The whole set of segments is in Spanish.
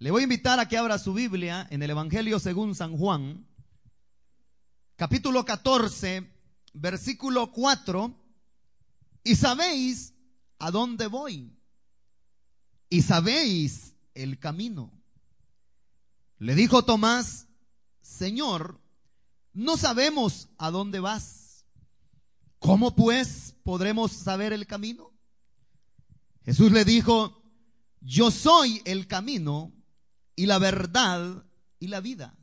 Le voy a invitar a que abra su Biblia en el Evangelio según San Juan, capítulo 14, versículo 4. Y sabéis a dónde voy. Y sabéis el camino. Le dijo Tomás, Señor, no sabemos a dónde vas. ¿Cómo pues podremos saber el camino? Jesús le dijo, yo soy el camino y la verdad y la vida.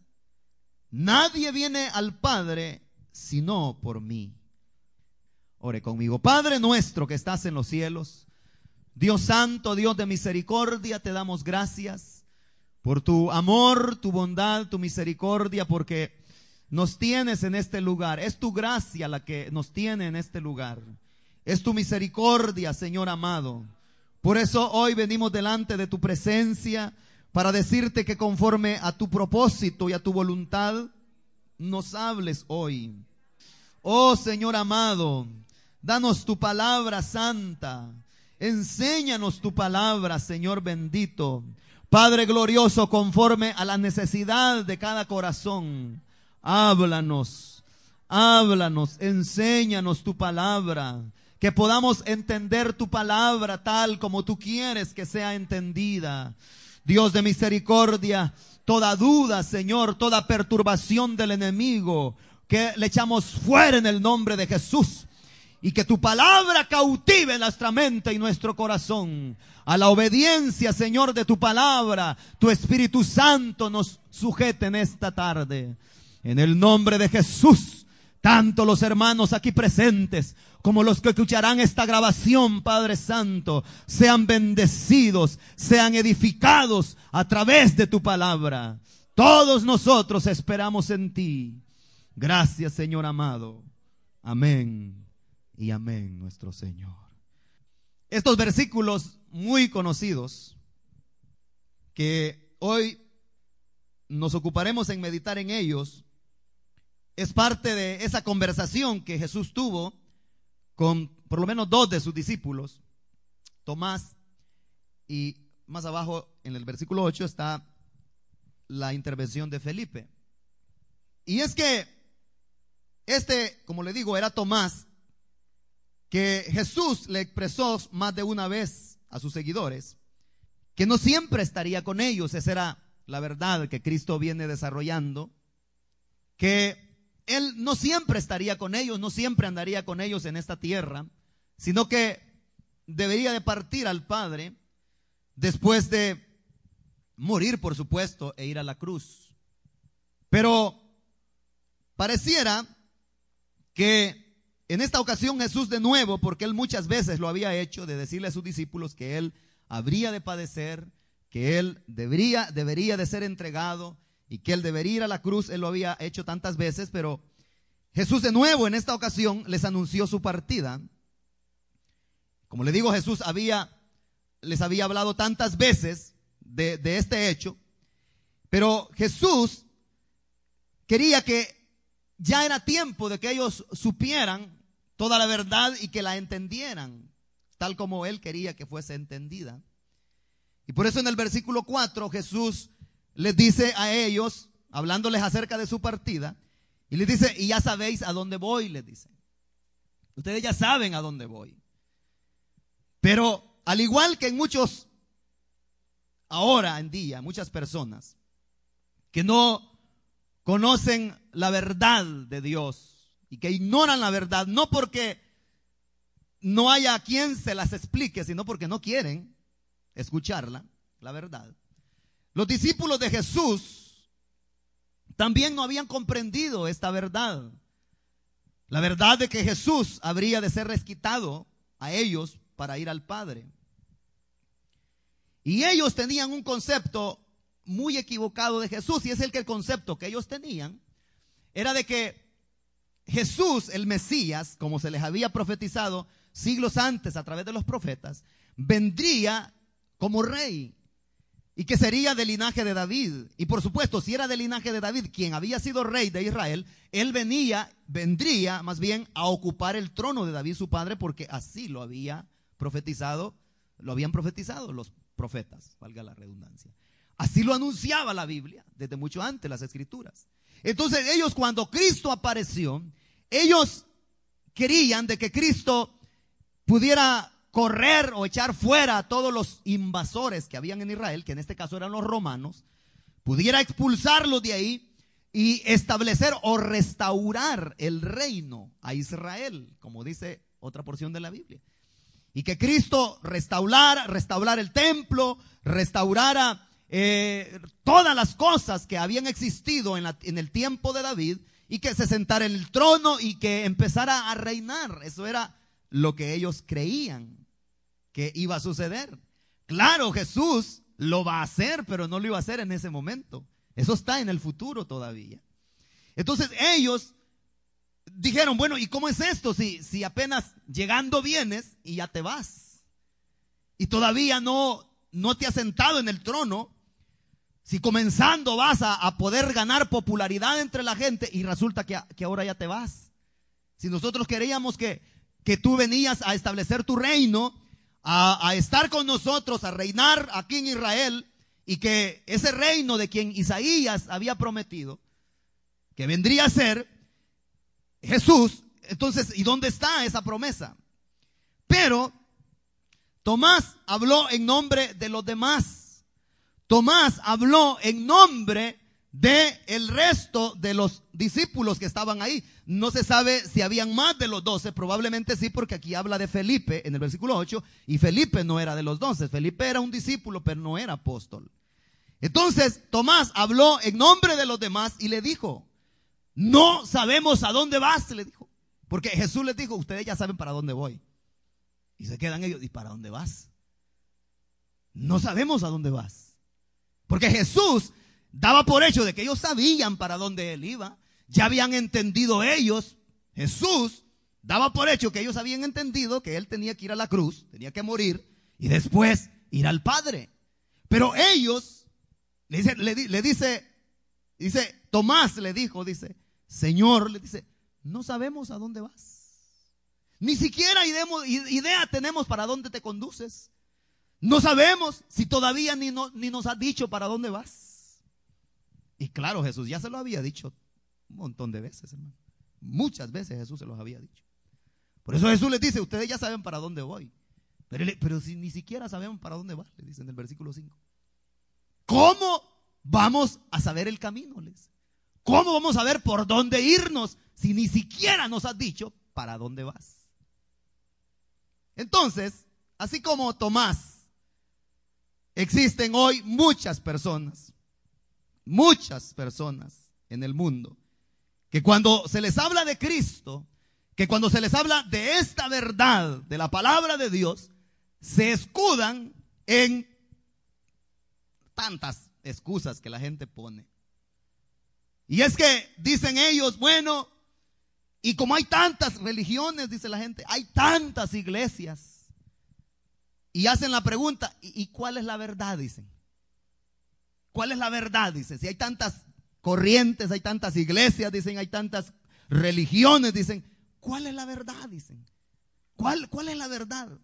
Nadie viene al Padre sino por mí. Ore conmigo. Padre nuestro que estás en los cielos, Dios santo, Dios de misericordia, te damos gracias por tu amor, tu bondad, tu misericordia, porque nos tienes en este lugar. Es tu gracia la que nos tiene en este lugar. Es tu misericordia, Señor amado. Por eso hoy venimos delante de tu presencia para decirte que conforme a tu propósito y a tu voluntad, nos hables hoy. Oh Señor amado, danos tu palabra santa. Enséñanos tu palabra, Señor bendito. Padre glorioso, conforme a la necesidad de cada corazón, háblanos, háblanos, enséñanos tu palabra, que podamos entender tu palabra tal como tú quieres que sea entendida. Dios de misericordia, toda duda, Señor, toda perturbación del enemigo, que le echamos fuera en el nombre de Jesús y que tu palabra cautive nuestra mente y nuestro corazón. A la obediencia, Señor, de tu palabra, tu Espíritu Santo nos sujete en esta tarde. En el nombre de Jesús, tanto los hermanos aquí presentes como los que escucharán esta grabación, Padre Santo, sean bendecidos, sean edificados a través de tu palabra. Todos nosotros esperamos en ti. Gracias, Señor amado. Amén y amén, nuestro Señor. Estos versículos muy conocidos que hoy nos ocuparemos en meditar en ellos, es parte de esa conversación que Jesús tuvo con por lo menos dos de sus discípulos, Tomás y más abajo en el versículo 8 está la intervención de Felipe. Y es que este, como le digo, era Tomás, que Jesús le expresó más de una vez a sus seguidores que no siempre estaría con ellos, esa era la verdad que Cristo viene desarrollando, que Él no siempre estaría con ellos, no siempre andaría con ellos en esta tierra, sino que debería de partir al Padre después de morir, por supuesto, e ir a la cruz. Pero pareciera que en esta ocasión Jesús de nuevo, porque él muchas veces lo había hecho, de decirle a sus discípulos que él habría de padecer, que él debería, debería de ser entregado y que él debería ir a la cruz, él lo había hecho tantas veces, pero Jesús de nuevo en esta ocasión les anunció su partida. Como le digo, Jesús había, les había hablado tantas veces de, de este hecho, pero Jesús quería que ya era tiempo de que ellos supieran toda la verdad y que la entendieran, tal como él quería que fuese entendida. Y por eso en el versículo 4 Jesús les dice a ellos, hablándoles acerca de su partida, y les dice, y ya sabéis a dónde voy, les dice. Ustedes ya saben a dónde voy. Pero al igual que en muchos, ahora en día, muchas personas que no conocen la verdad de Dios, y que ignoran la verdad, no porque no haya quien se las explique, sino porque no quieren escucharla, la verdad. Los discípulos de Jesús también no habían comprendido esta verdad. La verdad de que Jesús habría de ser resquitado a ellos para ir al Padre. Y ellos tenían un concepto muy equivocado de Jesús, y es el que el concepto que ellos tenían era de que Jesús, el Mesías, como se les había profetizado siglos antes a través de los profetas, vendría como rey y que sería del linaje de David. Y por supuesto, si era del linaje de David, quien había sido rey de Israel, él venía, vendría más bien a ocupar el trono de David su padre, porque así lo había profetizado, lo habían profetizado los profetas, valga la redundancia. Así lo anunciaba la Biblia desde mucho antes, las escrituras. Entonces ellos cuando Cristo apareció, ellos querían de que Cristo pudiera correr o echar fuera a todos los invasores que habían en Israel, que en este caso eran los romanos, pudiera expulsarlos de ahí y establecer o restaurar el reino a Israel, como dice otra porción de la Biblia. Y que Cristo restaurara, restaurar el templo, restaurara eh, todas las cosas que habían existido en, en el tiempo de David y que se sentara en el trono y que empezara a reinar. Eso era lo que ellos creían que iba a suceder. Claro, Jesús lo va a hacer, pero no lo iba a hacer en ese momento. Eso está en el futuro todavía. Entonces ellos dijeron, bueno, ¿y cómo es esto si, si apenas llegando vienes y ya te vas? Y todavía no, no te has sentado en el trono. Si comenzando vas a, poder ganar popularidad entre la gente y resulta que, que, ahora ya te vas. Si nosotros queríamos que, que tú venías a establecer tu reino, a, a estar con nosotros, a reinar aquí en Israel, y que ese reino de quien Isaías había prometido, que vendría a ser Jesús, entonces, ¿y dónde está esa promesa? Pero Tomás habló en nombre de los demás. Tomás habló en nombre de el resto de los discípulos que estaban ahí. No se sabe si habían más de los doce, probablemente sí, porque aquí habla de Felipe en el versículo 8, y Felipe no era de los doce, Felipe era un discípulo, pero no era apóstol. Entonces Tomás habló en nombre de los demás y le dijo, no sabemos a dónde vas, le dijo. Porque Jesús les dijo, ustedes ya saben para dónde voy. Y se quedan ellos, ¿y para dónde vas? No sabemos a dónde vas. Porque Jesús daba por hecho de que ellos sabían para dónde él iba. Ya habían entendido ellos. Jesús daba por hecho que ellos habían entendido que él tenía que ir a la cruz, tenía que morir y después ir al Padre. Pero ellos, le dice, le dice, dice, Tomás le dijo, dice, Señor, le dice, no sabemos a dónde vas. Ni siquiera idea tenemos para dónde te conduces. No sabemos si todavía ni, ni nos has dicho para dónde vas. Y claro, Jesús ya se lo había dicho un montón de veces, hermano. Muchas veces Jesús se los había dicho. Por eso Jesús les dice, ustedes ya saben para dónde voy. Pero, pero si ni siquiera sabemos para dónde va, le dice en el versículo 5. ¿Cómo vamos a saber el camino? Les? ¿Cómo vamos a ver por dónde irnos si ni siquiera nos has dicho para dónde vas? Entonces, así como Tomás, existen hoy muchas personas, muchas personas en el mundo, que cuando se les habla de Cristo, que cuando se les habla de esta verdad, de la palabra de Dios, se escudan en tantas excusas que la gente pone. Y es que dicen ellos, bueno, y como hay tantas religiones, dice la gente, hay tantas iglesias. Y hacen la pregunta, ¿y, cuál es la verdad? Dicen. ¿Cuál es la verdad? Dicen, si hay tantas corrientes, hay tantas iglesias, dicen, hay tantas religiones, dicen, ¿cuál es la verdad? Dicen. ¿Cuál, cuál es la verdad?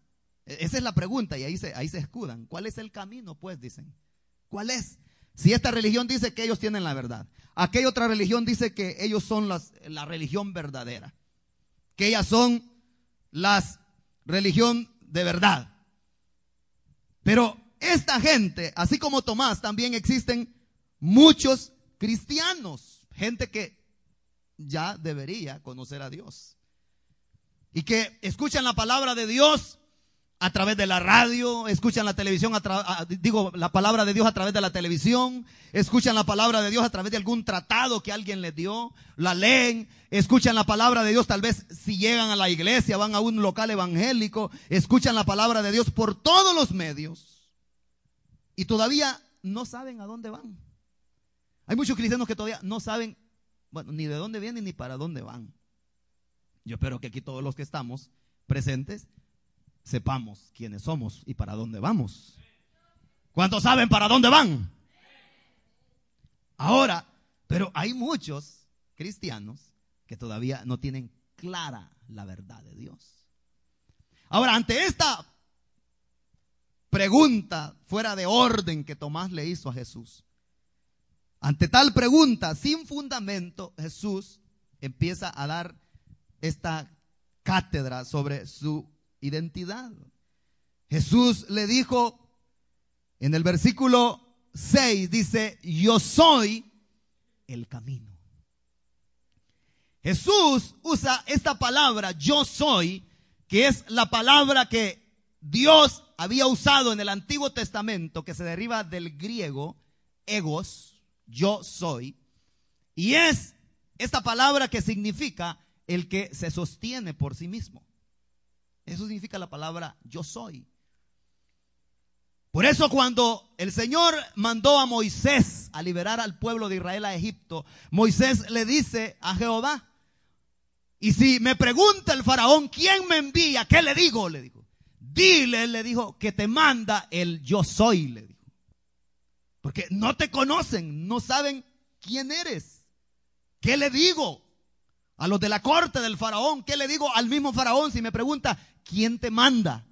E, esa es la pregunta y ahí se, ahí se escudan. ¿Cuál es el camino? Pues dicen. ¿Cuál es? Si esta religión dice que ellos tienen la verdad, aquella otra religión dice que ellos son la religión verdadera, que ellas son la religión de verdad. Pero esta gente, así como Tomás, también existen muchos cristianos, gente que ya debería conocer a Dios. Y que escuchan la palabra de Dios a través de la radio, escuchan la televisión, digo, la palabra de Dios a través de la televisión, escuchan la palabra de Dios a través de algún tratado que alguien les dio, la leen, escuchan la palabra de Dios tal vez si llegan a la iglesia, van a un local evangélico, escuchan la palabra de Dios por todos los medios y todavía no saben a dónde van. Hay muchos cristianos que todavía no saben, bueno, ni de dónde vienen ni para dónde van. Yo espero que aquí todos los que estamos presentes sepamos quiénes somos y para dónde vamos. ¿Cuántos saben para dónde van? Ahora, pero hay muchos cristianos que todavía no tienen clara la verdad de Dios. Ahora, ante esta pregunta fuera de orden que Tomás le hizo a Jesús. Ante tal pregunta, sin fundamento, Jesús empieza a dar esta cátedra sobre su identidad. Jesús le dijo en el versículo 6, dice, yo soy el camino. Jesús usa esta palabra, yo soy, que es la palabra que Dios había usado en el Antiguo Testamento, que se deriva del griego, egos, yo soy, y es esta palabra que significa el que se sostiene por sí mismo. Eso significa la palabra yo soy. Por eso cuando el Señor mandó a Moisés a liberar al pueblo de Israel a Egipto, Moisés le dice a Jehová, y si me pregunta el faraón, ¿quién me envía? ¿Qué le digo? Le dijo. Dile, le dijo, que te manda el yo soy, le dijo. Porque no te conocen, no saben quién eres. ¿Qué le digo? A los de la corte del faraón, ¿qué le digo al mismo faraón si me pregunta, ¿quién te manda?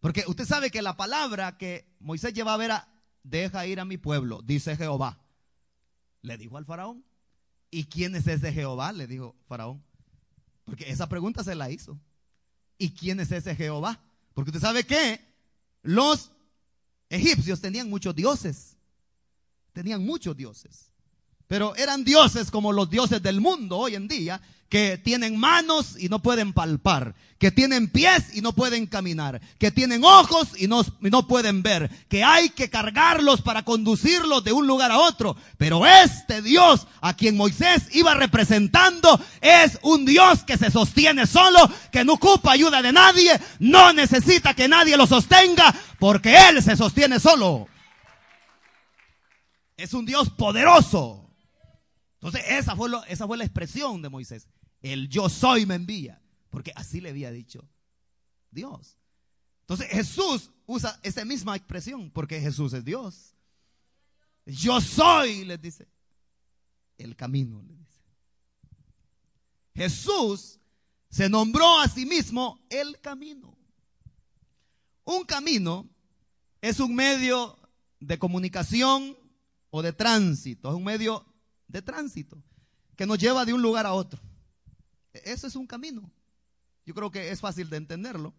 Porque usted sabe que la palabra que Moisés lleva a ver a, deja ir a mi pueblo, dice Jehová. Le dijo al faraón. ¿Y quién es ese Jehová? Le dijo faraón. Porque esa pregunta se la hizo. ¿Y quién es ese Jehová? Porque usted sabe que los egipcios tenían muchos dioses. Tenían muchos dioses. Pero eran dioses como los dioses del mundo hoy en día, que tienen manos y no pueden palpar, que tienen pies y no pueden caminar, que tienen ojos y no, no, pueden ver, que hay que cargarlos para conducirlos de un lugar a otro. Pero este Dios a quien Moisés iba representando es un Dios que se sostiene solo, que no ocupa ayuda de nadie, no necesita que nadie lo sostenga, porque Él se sostiene solo. Es un Dios poderoso. Entonces, esa fue, esa fue la expresión de Moisés. El yo soy me envía. Porque así le había dicho Dios. Entonces, Jesús usa esa misma expresión porque Jesús es Dios. Yo soy, les dice. El camino, le dice. Jesús se nombró a sí mismo el camino. Un camino es un medio de comunicación o de tránsito, es un medio de tránsito que nos lleva de un lugar a otro. E-, Eso es un camino. Yo creo que es fácil de entenderlo.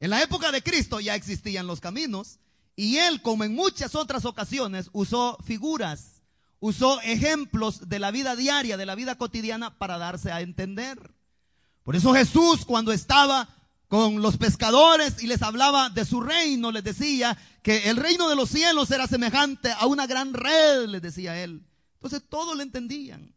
En la época de Cristo ya existían los caminos y él, como en muchas otras ocasiones, usó figuras, usó ejemplos de la vida diaria, de la vida cotidiana para darse a entender. Por eso Jesús cuando estaba con los pescadores y les hablaba de su reino, les decía que el reino de los cielos era semejante a una gran red, les decía él. Entonces todos le entendían.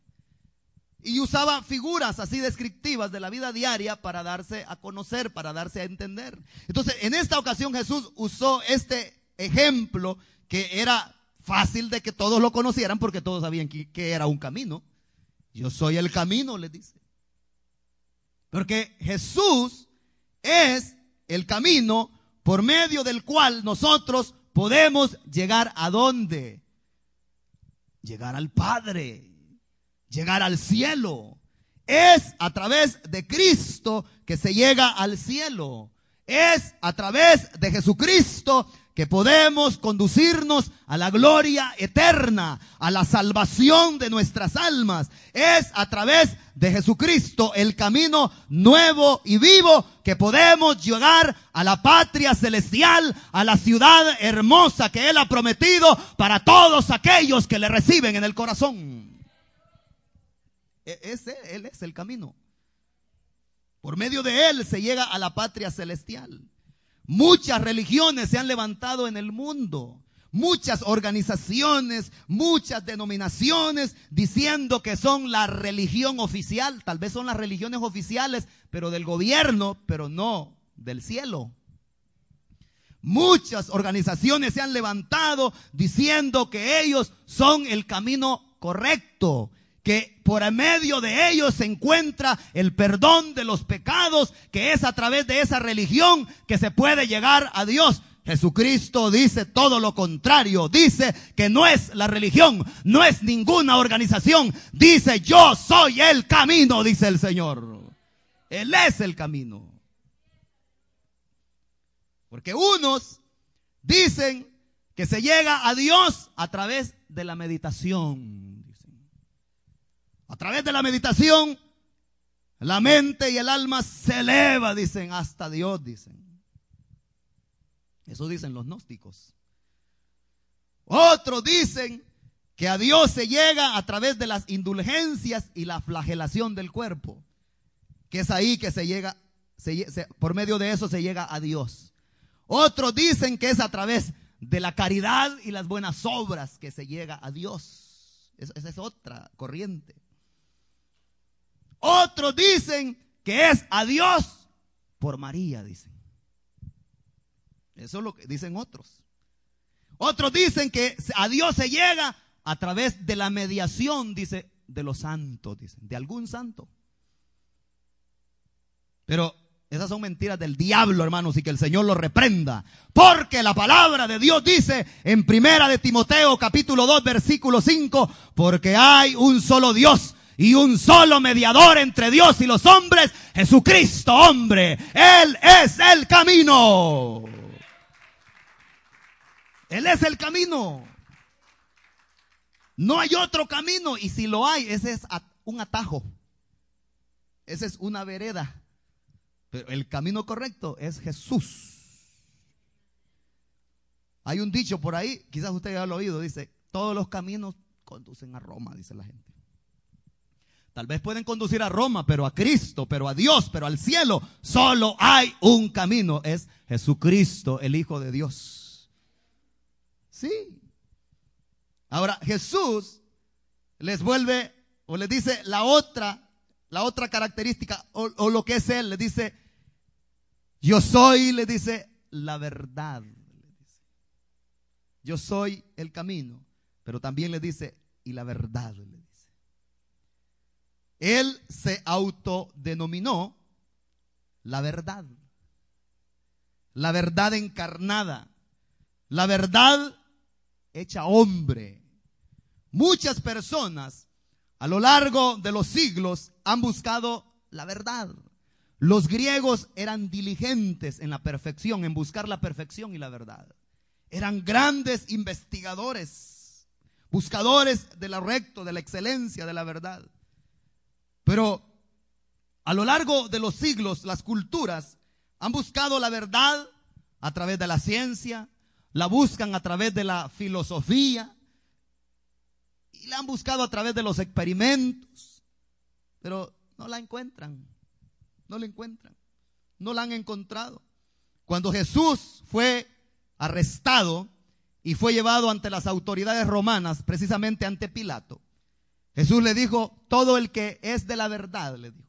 Y usaba figuras así descriptivas de la vida diaria para darse a conocer, para darse a entender. Entonces, en esta ocasión Jesús usó este ejemplo que era fácil de que todos lo conocieran porque todos sabían que, era un camino. Yo soy el camino, les dice. Porque Jesús es el camino por medio del cual nosotros podemos llegar a dónde? Llegar al Padre, llegar al cielo. Es a través de Cristo que se llega al cielo. Es a través de Jesucristo que podemos conducirnos a la gloria eterna, a la salvación de nuestras almas. Es a través de Jesucristo el camino nuevo y vivo que podemos llegar a la patria celestial, a la ciudad hermosa que Él ha prometido para todos aquellos que le reciben en el corazón. E-, ese, él es el camino. Por medio de Él se llega a la patria celestial. Muchas religiones se han levantado en el mundo. Muchas organizaciones, muchas denominaciones diciendo que son la religión oficial. Tal vez son las religiones oficiales, pero del gobierno, pero no del cielo. Muchas organizaciones se han levantado diciendo que ellos son el camino correcto, que por medio de ellos se encuentra el perdón de los pecados, que es a través de esa religión que se puede llegar a Dios. Jesucristo dice todo lo contrario, dice que no es la religión, no es ninguna organización, dice yo soy el camino, dice el Señor. Él es el camino. Porque unos dicen que se llega a Dios a través de la meditación. A través de la meditación, la mente y el alma se eleva, dicen, hasta Dios, dicen. Eso dicen los gnósticos. Otros dicen que a Dios se llega a través de las indulgencias y la flagelación del cuerpo. Que es ahí que se llega, por medio de eso se llega a Dios. Otros dicen que es a través de la caridad y las buenas obras que se llega a Dios. Esa es otra corriente. Otros dicen que es a Dios por María, dicen. Eso es lo que dicen otros. Otros dicen que a Dios se llega a través de la mediación, dice, de los santos, dicen, de algún santo. Pero esas son mentiras del diablo, hermanos, y que el Señor lo reprenda. Porque la palabra de Dios dice en primera de Timoteo capítulo 2 versículo 5, porque hay un solo Dios y un solo mediador entre Dios y los hombres, Jesucristo hombre. Él es el camino. Él es el camino. No hay otro camino y si lo hay, ese es un atajo. Esa es una vereda. Pero el camino correcto es Jesús. Hay un dicho por ahí, quizás usted ya lo ha oído, dice, todos los caminos conducen a Roma, dice la gente. Tal vez pueden conducir a Roma, pero a Cristo, pero a Dios, pero al cielo, solo hay un camino, es Jesucristo, el Hijo de Dios. Sí. Ahora, Jesús les vuelve o les dice la otra, la otra característica o, lo que es Él, les dice, yo soy, le dice, la verdad. Yo soy el camino. Pero también le dice, y la verdad, le. Él se autodenominó la verdad. La verdad encarnada. La verdad hecha hombre. Muchas personas a lo largo de los siglos han buscado la verdad. Los griegos eran diligentes en la perfección, en buscar la perfección y la verdad. Eran grandes investigadores, buscadores de lo recto, de la excelencia, de la verdad. Pero a lo largo de los siglos, las culturas han buscado la verdad a través de la ciencia, la buscan a través de la filosofía y la han buscado a través de los experimentos, pero no la encuentran. No la encuentran. No la han encontrado. Cuando Jesús fue arrestado y fue llevado ante las autoridades romanas, precisamente ante Pilato, Jesús le dijo, todo el que es de la verdad, le dijo,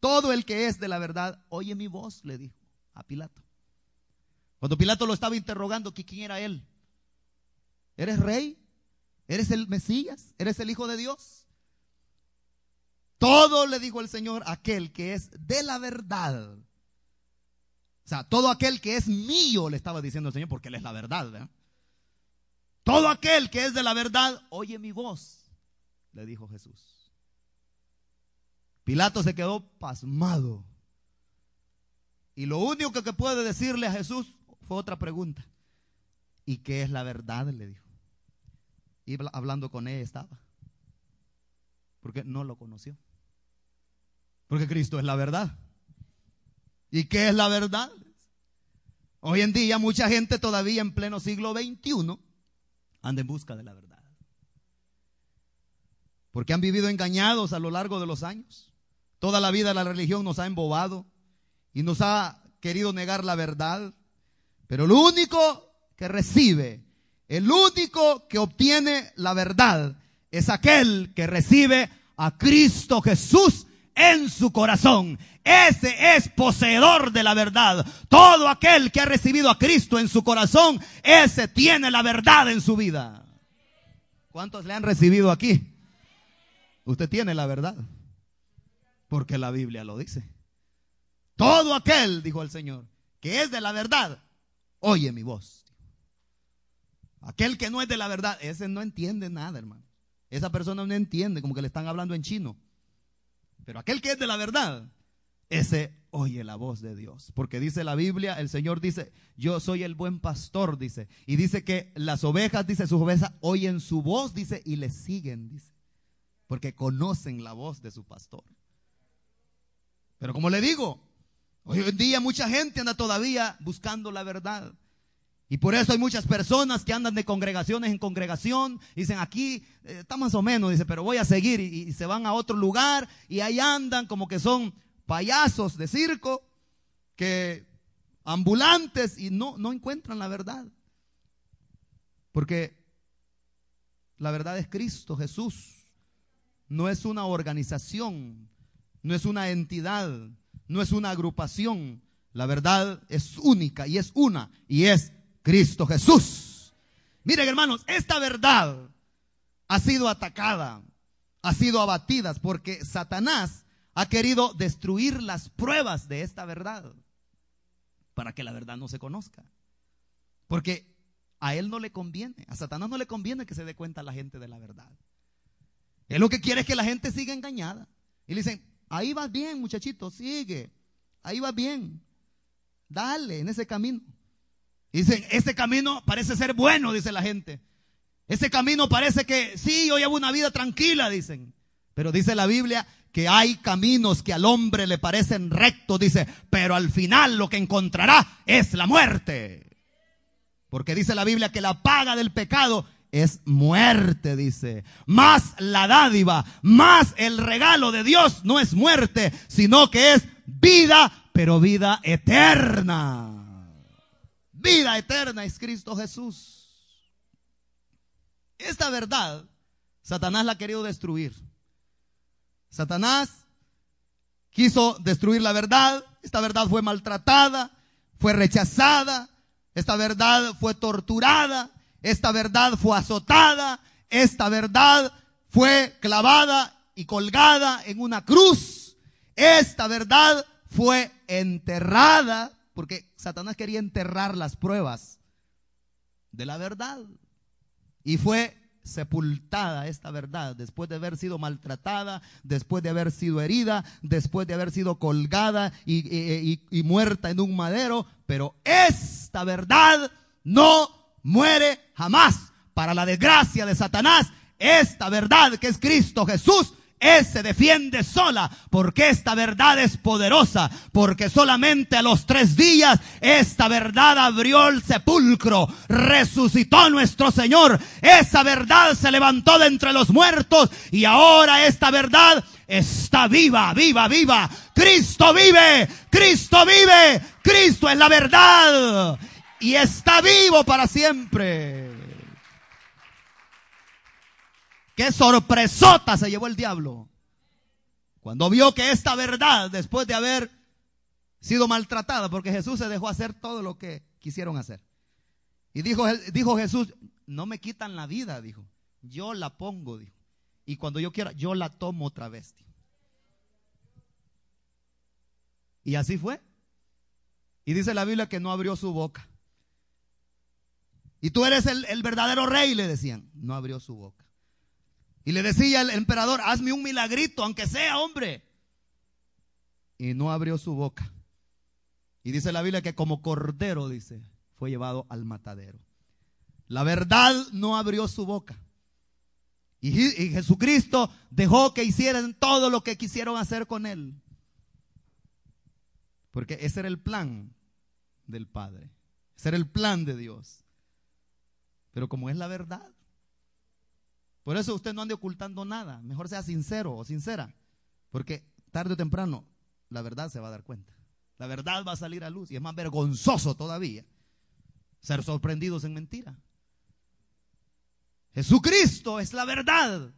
todo el que es de la verdad, oye mi voz, le dijo a Pilato. Cuando Pilato lo estaba interrogando, ¿quién era él? ¿Eres rey? ¿Eres el Mesías? ¿Eres el Hijo de Dios? Todo le dijo el Señor, aquel que es de la verdad. O sea, todo aquel que es mío, le estaba diciendo el Señor, porque Él es la verdad. Todo aquel que es de la verdad, oye mi voz, le dijo Jesús. Pilato se quedó pasmado. Y lo único que puede decirle a Jesús fue otra pregunta. ¿Y qué es la verdad? Le dijo. Y hablando con él estaba. Porque no lo conoció. Porque Cristo es la verdad. ¿Y qué es la verdad? Hoy en día mucha gente todavía en pleno siglo XXI anda en busca de la verdad. Porque han vivido engañados a lo largo de los años. Toda la vida la religión nos ha embobado y nos ha querido negar la verdad. Pero el único que recibe, el único que obtiene la verdad es aquel que recibe a Cristo Jesús en su corazón. Ese es poseedor de la verdad. Todo aquel que ha recibido a Cristo en su corazón, ese tiene la verdad en su vida. ¿Cuántos le han recibido aquí? Usted tiene la verdad. Porque la Biblia lo dice. Todo aquel, dijo el Señor, que es de la verdad, oye mi voz. Aquel que no es de la verdad, ese no entiende nada, hermano. Esa persona no entiende, como que le están hablando en chino. Pero aquel que es de la verdad, ese oye la voz de Dios. Porque dice la Biblia, el Señor dice, yo soy el buen pastor, dice. Y dice que las ovejas, dice, sus ovejas oyen su voz, dice, y le siguen, dice. Porque conocen la voz de su pastor. Pero como le digo, hoy en día mucha gente anda todavía buscando la verdad. Y por eso hay muchas personas que andan de congregaciones en congregación, dicen aquí eh, está más o menos, dice, pero voy a seguir y, se van a otro lugar y ahí andan como que son payasos de circo, que ambulantes y no, no encuentran la verdad. Porque la verdad es Cristo Jesús, no es una organización, no es una entidad, no es una agrupación. La verdad es única y es una y es Cristo Jesús. Miren hermanos, esta verdad ha sido atacada, ha sido abatida porque Satanás ha querido destruir las pruebas de esta verdad para que la verdad no se conozca. Porque a él no le conviene, a Satanás no le conviene que se dé cuenta la gente de la verdad. Él lo que quiere es que la gente siga engañada. Y le dicen, ahí vas bien, muchachito, sigue, ahí vas bien, dale en ese camino. Dicen, ese camino parece ser bueno, dice la gente. Ese camino parece que sí, yo llevo una vida tranquila, dicen. Pero dice la Biblia que hay caminos que al hombre le parecen rectos, dice, pero al final lo que encontrará es la muerte. Porque dice la Biblia que la paga del pecado es muerte, dice. Más la dádiva, más el regalo de Dios no es muerte, sino que es vida, pero vida eterna. Vida eterna es Cristo Jesús. Esta verdad, Satanás la ha querido destruir. Satanás quiso destruir la verdad. Esta verdad fue maltratada, fue rechazada. Esta verdad fue torturada. Esta verdad fue azotada. Esta verdad fue clavada y colgada en una cruz. Esta verdad fue enterrada porque Satanás quería enterrar las pruebas de la verdad. Y fue sepultada esta verdad después de haber sido maltratada, después de haber sido herida, después de haber sido colgada y, muerta en un madero. Pero esta verdad no muere jamás. Para la desgracia de Satanás, esta verdad que es Cristo Jesús él se defiende sola porque esta verdad es poderosa, porque solamente a los tres días esta verdad abrió el sepulcro, resucitó nuestro Señor, esa verdad se levantó de entre los muertos y ahora esta verdad está viva, viva, viva. Cristo vive, Cristo vive, Cristo es la verdad y está vivo para siempre. Qué sorpresota se llevó el diablo. Cuando vio que esta verdad, después de haber sido maltratada, porque Jesús se dejó hacer todo lo que quisieron hacer. Y dijo, Jesús, no me quitan la vida, dijo. Yo la pongo, dijo. Y cuando yo quiera, yo la tomo otra vez. Y así fue. Y dice la Biblia que no abrió su boca. Y tú eres el, el verdadero rey, le decían. No abrió su boca. Y le decía el emperador, hazme un milagrito, aunque sea hombre. Y no abrió su boca. Y dice la Biblia que como cordero, dice, fue llevado al matadero. La verdad no abrió su boca. Y, Jesucristo dejó que hicieran todo lo que quisieron hacer con él. Porque ese era el plan del Padre. Ese era el plan de Dios. Pero como es la verdad, por eso usted no ande ocultando nada. Mejor sea sincero o sincera. Porque tarde o temprano la verdad se va a dar cuenta. La verdad va a salir a luz. Y es más vergonzoso todavía ser sorprendidos en mentira. Jesucristo es la verdad.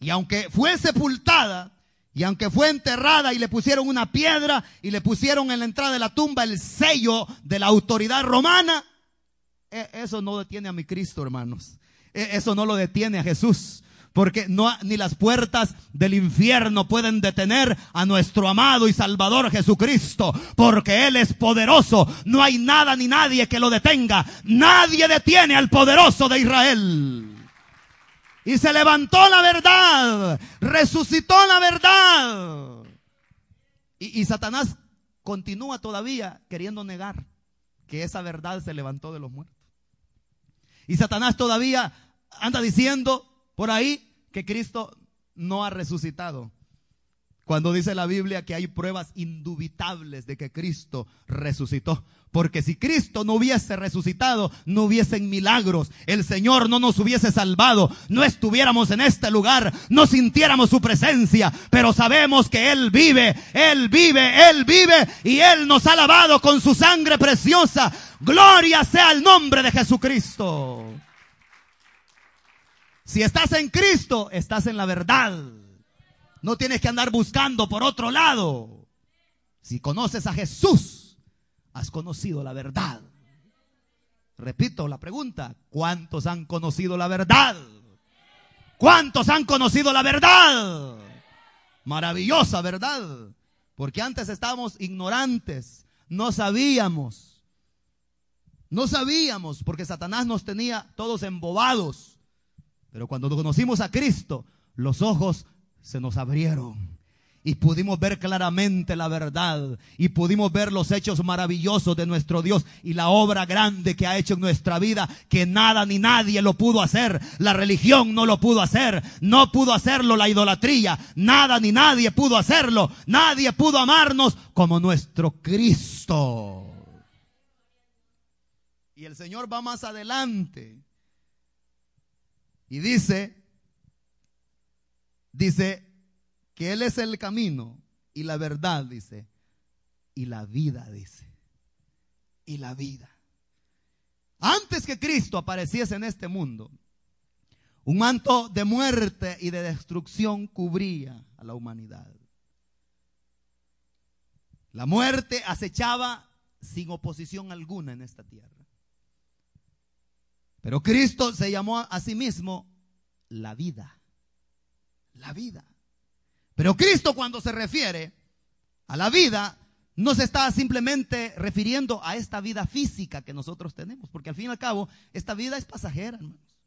Y aunque fue sepultada, y aunque fue enterrada y le pusieron una piedra y le pusieron en la entrada de la tumba el sello de la autoridad romana, eso no detiene a mi Cristo, hermanos. E, eso no lo detiene a Jesús. Porque no, ni las puertas del infierno pueden detener a nuestro amado y salvador Jesucristo. Porque Él es poderoso. No hay nada ni nadie que lo detenga. Nadie detiene al poderoso de Israel. Y se levantó la verdad. Resucitó la verdad. Y, y Satanás continúa todavía queriendo negar que esa verdad se levantó de los muertos. Y Satanás todavía anda diciendo por ahí que Cristo no ha resucitado. Cuando dice la Biblia que hay pruebas indubitables de que Cristo resucitó. Porque si Cristo no hubiese resucitado, no hubiesen milagros, el Señor no nos hubiese salvado, no estuviéramos en este lugar, no sintiéramos su presencia, pero sabemos que Él vive, Él vive, Él vive. Y Él nos ha lavado con su sangre preciosa. Gloria sea el nombre de Jesucristo. Si estás en Cristo, estás en la verdad. No tienes que andar buscando por otro lado. Si conoces a Jesús, has conocido la verdad. Repito la pregunta, ¿cuántos han conocido la verdad? ¿Cuántos han conocido la verdad? Maravillosa verdad. Porque antes estábamos ignorantes, no sabíamos. No sabíamos porque Satanás nos tenía todos embobados. Pero cuando conocimos a Cristo, los ojos se nos abrieron y pudimos ver claramente la verdad y pudimos ver los hechos maravillosos de nuestro Dios y la obra grande que ha hecho en nuestra vida que nada ni nadie lo pudo hacer. La religión no lo pudo hacer, no pudo hacerlo la idolatría, nada ni nadie pudo hacerlo, nadie pudo amarnos como nuestro Cristo. Y el Señor va más adelante y dice, dice que Él es el camino y la verdad, dice, y la vida, dice, y la vida. Antes que Cristo apareciese en este mundo, un manto de muerte y de destrucción cubría a la humanidad. La muerte acechaba sin oposición alguna en esta tierra. Pero Cristo se llamó a sí mismo la vida la vida. Pero Cristo cuando se refiere a la vida, no se está simplemente refiriendo a esta vida física que nosotros tenemos, porque al fin y al cabo, esta vida es pasajera, hermanos.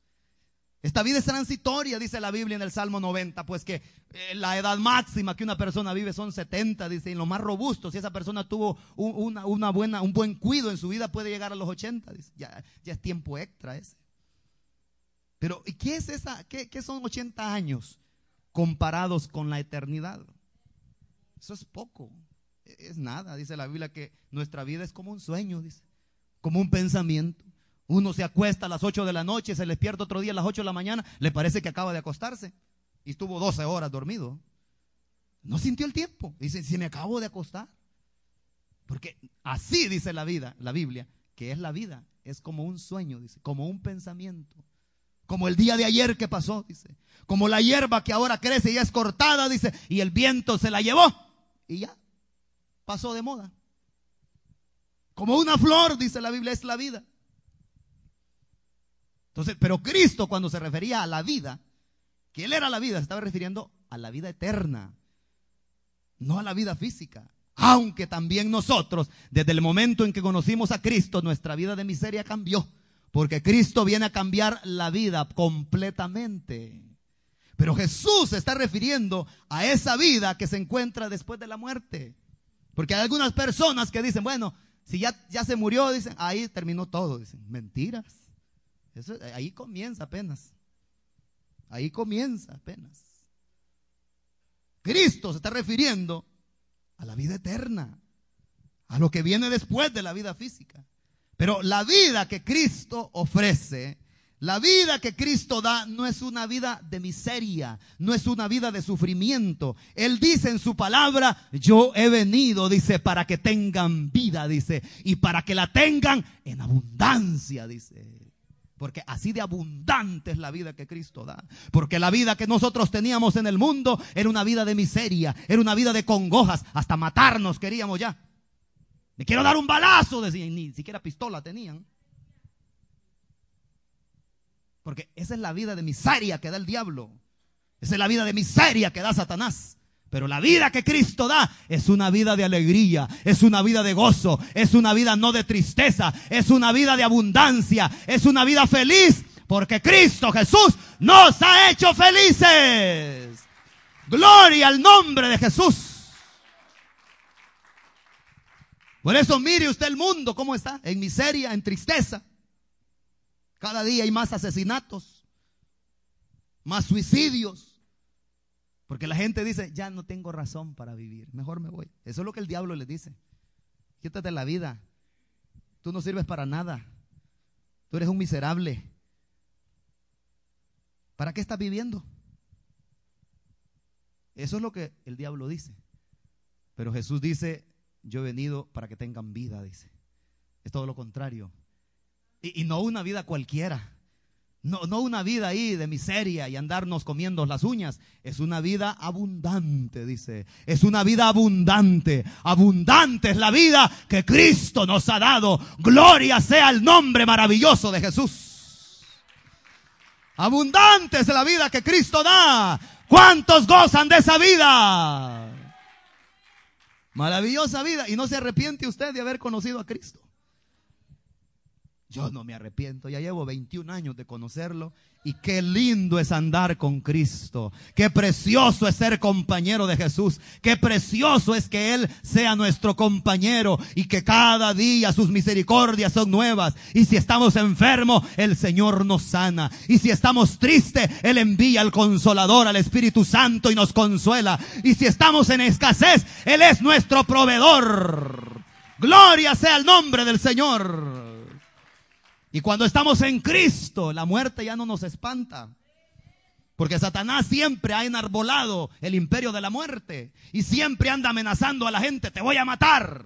Esta vida es transitoria, dice la Biblia en el Salmo 90, pues que eh, la edad máxima que una persona vive son 70, dice, y lo más robusto, si esa persona tuvo una, buena, un buen cuido en su vida, puede llegar a los 80, dice, ya, es tiempo extra ese. Pero, ¿y qué es esa? ¿Qué, son 80 años? comparados con la eternidad. Eso es poco, es nada. Dice la Biblia que nuestra vida es como un sueño, como un pensamiento. Uno se acuesta a las 8 de la noche, se despierta otro día a las 8 de la mañana, le parece que acaba de acostarse y estuvo 12 horas dormido. No sintió el tiempo. Dice, si me acabo de acostar. Porque así dice la vida, la Biblia, que es la vida, es como un sueño, dice, como un pensamiento. Como el día de ayer que pasó, dice. Como la hierba que ahora crece y es cortada, dice. Y el viento se la llevó. Y ya. Pasó de moda. Como una flor, dice la Biblia, es la vida. Entonces, pero Cristo cuando se refería a la vida, que Él era la vida, se estaba refiriendo a la vida eterna, no a la vida física. Aunque también nosotros, desde el momento en que conocimos a Cristo, nuestra vida de miseria cambió. Porque Cristo viene a cambiar la vida completamente. Pero Jesús se está refiriendo a esa vida que se encuentra después de la muerte. Porque hay algunas personas que dicen, bueno, si ya, ya se murió, dicen, ahí terminó todo. Dicen, mentiras. Eso, ahí comienza apenas. Ahí comienza apenas. Cristo se está refiriendo a la vida eterna, a lo que viene después de la vida física. Pero la vida que Cristo ofrece, la vida que Cristo da no es una vida de miseria, no es una vida de sufrimiento. Él dice en su palabra, yo he venido, dice, para que tengan vida, dice, y para que la tengan en abundancia, dice. Porque así de abundante es la vida que Cristo da. Porque la vida que nosotros teníamos en el mundo era una vida de miseria, era una vida de congojas, hasta matarnos queríamos ya. Me quiero dar un balazo, decían, ni siquiera pistola tenían. Porque esa es la vida de miseria que da el diablo. Esa es la vida de miseria que da Satanás. Pero la vida que Cristo da es una vida de alegría, es una vida de gozo, es una vida no de tristeza, es una vida de abundancia, es una vida feliz, porque Cristo Jesús nos ha hecho felices. Gloria al nombre de Jesús. Por eso mire usted el mundo, ¿cómo está? En miseria, en tristeza. Cada día hay más asesinatos, más suicidios. Porque la gente dice, ya no tengo razón para vivir, mejor me voy. Eso es lo que el diablo les dice. Quítate la vida. Tú no sirves para nada. Tú eres un miserable. ¿Para qué estás viviendo? Eso es lo que el diablo dice. Pero Jesús dice, yo he venido para que tengan vida, dice. Es todo lo contrario. Y, no una vida cualquiera. No, no una vida ahí de miseria y andarnos comiendo las uñas. Es una vida abundante, dice. Es una vida abundante. Abundante es la vida que Cristo nos ha dado. Gloria sea el nombre maravilloso de Jesús. Abundante es la vida que Cristo da. ¿Cuántos gozan de esa vida? Maravillosa vida. Y no se arrepiente usted de haber conocido a Cristo. Yo no me arrepiento, ya llevo 21 años de conocerlo y qué lindo es andar con Cristo, qué precioso es ser compañero de Jesús, qué precioso es que Él sea nuestro compañero y que cada día sus misericordias son nuevas y si estamos enfermos, el Señor nos sana y si estamos tristes, Él envía al consolador, al Espíritu Santo y nos consuela y si estamos en escasez, Él es nuestro proveedor. Gloria sea el nombre del Señor. Y cuando estamos en Cristo, la muerte ya no nos espanta. Porque Satanás siempre ha enarbolado el imperio de la muerte y siempre anda amenazando a la gente, te voy a matar.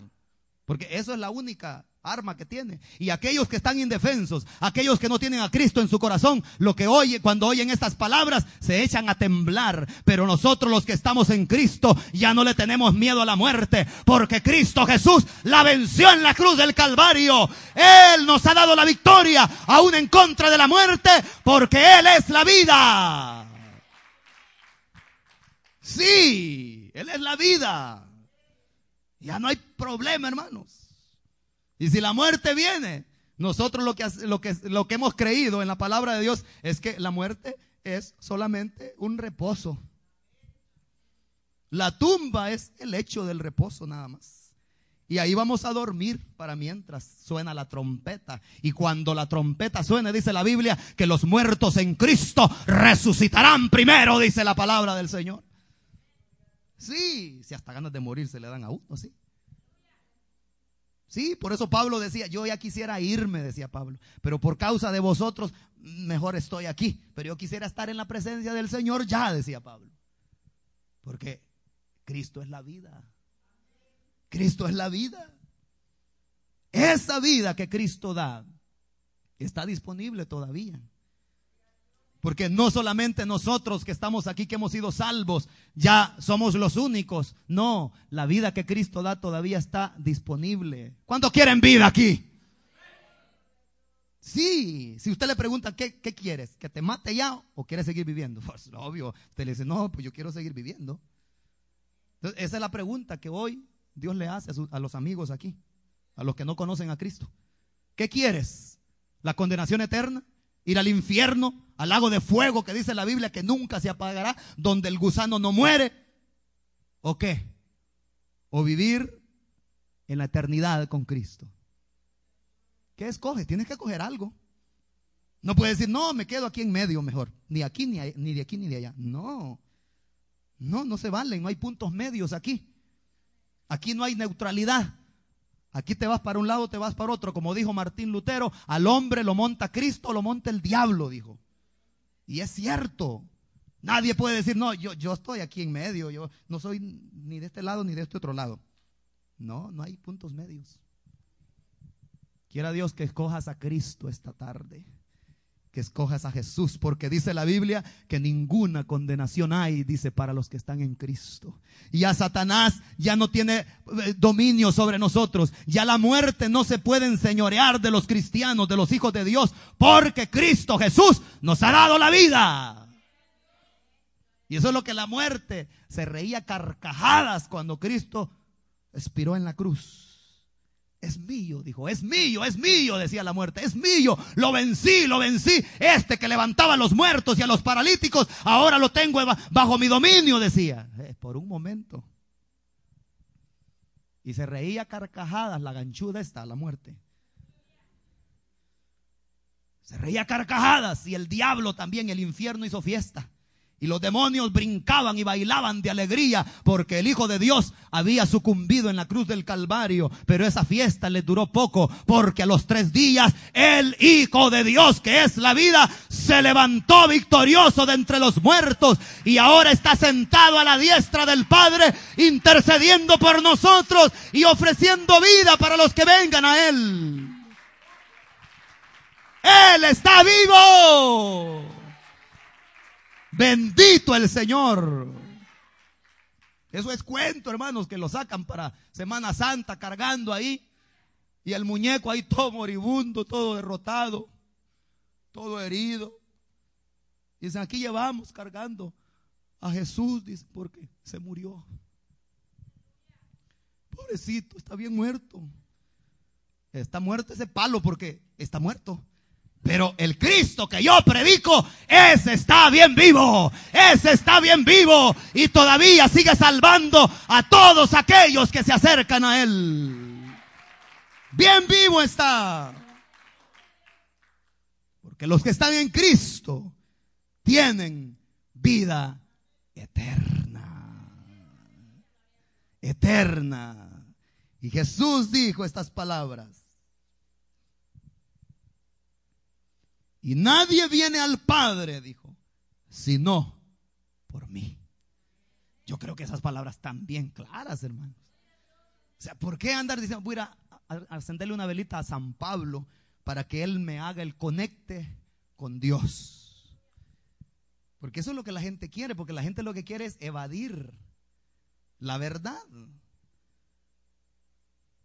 Porque eso es la única arma que tiene. Y aquellos que están indefensos, aquellos que no tienen a Cristo en su corazón, lo que oye, cuando oyen estas palabras, se echan a temblar. Pero nosotros los que estamos en Cristo, ya no le tenemos miedo a la muerte, porque Cristo Jesús la venció en la cruz del Calvario. Él nos ha dado la victoria, aún en contra de la muerte, porque Él es la vida. Sí, Él es la vida. Ya no hay problema, hermanos. Y si la muerte viene, nosotros lo que, lo, que, hemos creído en la palabra de Dios es que la muerte es solamente un reposo. La tumba es el hecho del reposo nada más. Y ahí vamos a dormir para mientras suena la trompeta. Y cuando la trompeta suene, dice la Biblia, que los muertos en Cristo resucitarán primero, dice la palabra del Señor. Sí, si hasta ganas de morir se le dan a uno, sí. Sí, por eso Pablo decía, yo ya quisiera irme, decía Pablo, pero por causa de vosotros, mejor estoy aquí. Pero yo quisiera estar en la presencia del Señor ya, decía Pablo. Porque Cristo es la vida. Cristo es la vida. Esa vida que Cristo da está disponible todavía. Porque no solamente nosotros que estamos aquí, que hemos sido salvos, ya somos los únicos. No, la vida que Cristo da todavía está disponible. ¿Cuántos quieren vida aquí? Sí, si usted le pregunta, ¿qué, quieres? ¿Que te mate ya o quieres seguir viviendo? Pues obvio, usted le dice, no, pues yo quiero seguir viviendo. Entonces, esa es la pregunta que hoy Dios le hace a los amigos aquí, a los que no conocen a Cristo. ¿Qué quieres? ¿La condenación eterna? ir al infierno, al lago de fuego que dice la Biblia que nunca se apagará, donde el gusano no muere. ¿O qué? O vivir en la eternidad con Cristo. ¿Qué escoge? Tienes que coger algo. No puedes decir, no, me quedo aquí en medio mejor. Ni aquí, ni, ni de aquí, ni de allá. No. No, no se valen. No hay puntos medios aquí. Aquí no hay neutralidad. Aquí te vas para un lado, te vas para otro. Como dijo Martín Lutero, al hombre lo monta Cristo, lo monta el diablo, dijo. Y es cierto. Nadie puede decir, no, yo, yo estoy aquí en medio, yo no soy ni de este lado ni de este otro lado. No, no hay puntos medios. Quiera Dios que escojas a Cristo esta tarde que escojas a Jesús, porque dice la Biblia que ninguna condenación hay, dice, para los que están en Cristo. Y a Satanás ya no tiene eh, dominio sobre nosotros, ya la muerte no se puede enseñorear de los cristianos, de los hijos de Dios, porque Cristo Jesús nos ha dado la vida. Y eso es lo que la muerte se reía carcajadas cuando Cristo expiró en la cruz. Es mío, dijo, es mío, es mío, decía la muerte, es mío, lo vencí, lo vencí. Este que levantaba a los muertos y a los paralíticos, ahora lo tengo bajo mi dominio, decía. Eh, por un momento. Y se reía carcajadas la ganchuda esta, la muerte. Se reía carcajadas y el diablo también, el infierno hizo fiesta. Y los demonios brincaban y bailaban de alegría porque el Hijo de Dios había sucumbido en la cruz del Calvario. Pero esa fiesta le duró poco porque a los tres días el Hijo de Dios, que es la vida, se levantó victorioso de entre los muertos y ahora está sentado a la diestra del Padre intercediendo por nosotros y ofreciendo vida para los que vengan a Él. Él está vivo. Bendito el Señor. Eso es cuento, hermanos, que lo sacan para Semana Santa cargando ahí. Y el muñeco ahí todo moribundo, todo derrotado, todo herido. Dicen, aquí llevamos cargando a Jesús, dice, porque se murió. Pobrecito, está bien muerto. Está muerto ese palo porque está muerto. Pero el Cristo que yo predico, ese está bien vivo, ese está bien vivo y todavía sigue salvando a todos aquellos que se acercan a Él. Bien vivo está. Porque los que están en Cristo tienen vida eterna. Eterna. Y Jesús dijo estas palabras. Y nadie viene al Padre, dijo, sino por mí. Yo creo que esas palabras están bien claras, hermanos. O sea, ¿por qué andar diciendo, voy a encenderle una velita a San Pablo para que él me haga el conecte con Dios? Porque eso es lo que la gente quiere, porque la gente lo que quiere es evadir la verdad.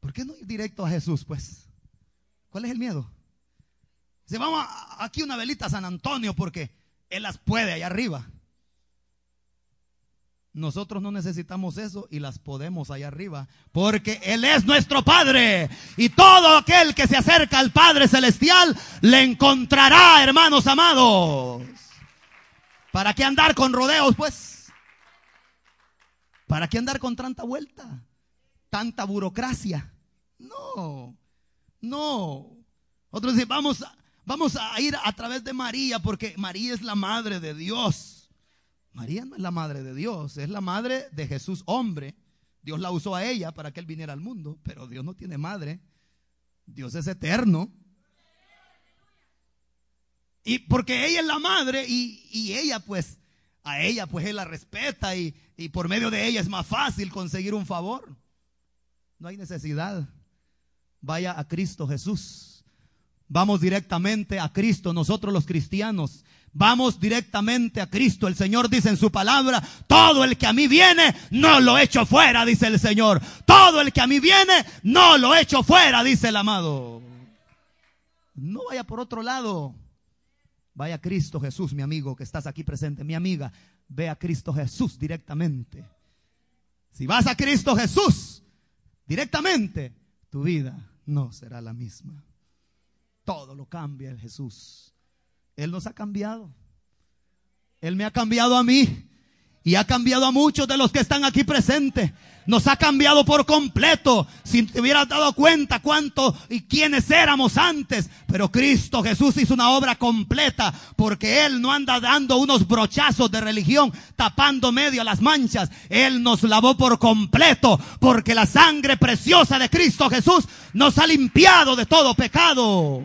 ¿Por qué no ir directo a Jesús, pues? ¿Cuál es el miedo? Se vamos aquí una velita a San Antonio porque Él las puede allá arriba. Nosotros no necesitamos eso y las podemos allá arriba, porque Él es nuestro Padre. Y todo aquel que se acerca al Padre Celestial le encontrará, hermanos amados. ¿Para qué andar con rodeos, pues? ¿Para qué andar con tanta vuelta? Tanta burocracia. No, no. Otros dicen, vamos a, Vamos a ir a través de María porque María es la madre de Dios. María no es la madre de Dios, es la madre de Jesús hombre. Dios la usó a ella para que él viniera al mundo, pero Dios no tiene madre. Dios es eterno. Y porque ella es la madre y, ella pues, a ella pues él la respeta y, y por medio de ella es más fácil conseguir un favor. No hay necesidad. Vaya a Cristo Jesús Vamos directamente a Cristo, nosotros los cristianos. Vamos directamente a Cristo. El Señor dice en su palabra, todo el que a mí viene, no lo echo fuera, dice el Señor. Todo el que a mí viene, no lo echo fuera, dice el amado. No vaya por otro lado. Vaya a Cristo Jesús, mi amigo, que estás aquí presente, mi amiga. Ve a Cristo Jesús directamente. Si vas a Cristo Jesús directamente, tu vida no será la misma todo lo cambia el Jesús. Él nos ha cambiado. Él me ha cambiado a mí y ha cambiado a muchos de los que están aquí presentes. Nos ha cambiado por completo. Si te hubieras dado cuenta cuánto y quiénes éramos antes. Pero Cristo Jesús hizo una obra completa porque Él no anda dando unos brochazos de religión tapando medio las manchas. Él nos lavó por completo porque la sangre preciosa de Cristo Jesús nos ha limpiado de todo pecado.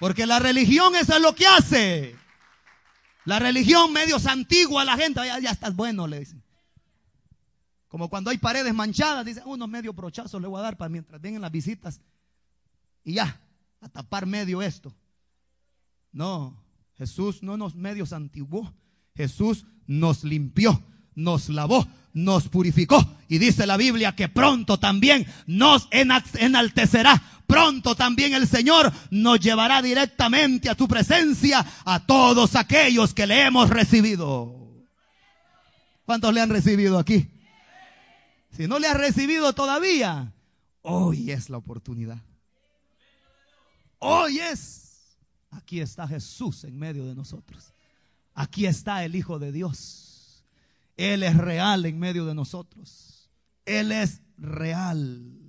Porque la religión es lo que hace. La religión medio antigua a la gente, ya, ya estás bueno, le dicen. Como cuando hay paredes manchadas, dicen, unos medio brochazos le voy a dar para mientras vengan las visitas. Y ya, a tapar medio esto. No, Jesús no nos medio santiguó. Jesús nos limpió, nos lavó, nos purificó. Y dice la Biblia que pronto también nos enaltecerá. Pronto también el Señor nos llevará directamente a tu presencia a todos aquellos que le hemos recibido. ¿Cuántos le han recibido aquí? Si no le has recibido todavía, hoy es la oportunidad. Hoy es. Aquí está Jesús en medio de nosotros. Aquí está el Hijo de Dios. Él es real en medio de nosotros. Él es real.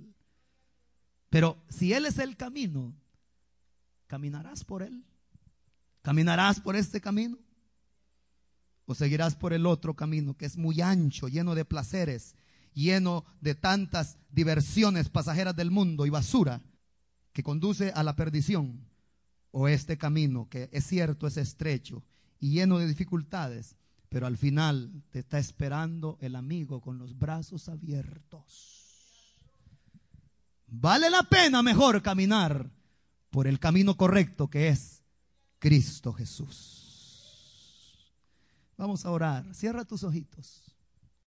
Pero si Él es el camino, ¿caminarás por Él? ¿Caminarás por este camino? ¿O seguirás por el otro camino que es muy ancho, lleno de placeres, lleno de tantas diversiones pasajeras del mundo y basura que conduce a la perdición? ¿O este camino que es cierto, es estrecho y lleno de dificultades, pero al final te está esperando el amigo con los brazos abiertos? Vale la pena mejor caminar por el camino correcto que es Cristo Jesús. Vamos a orar. Cierra tus ojitos.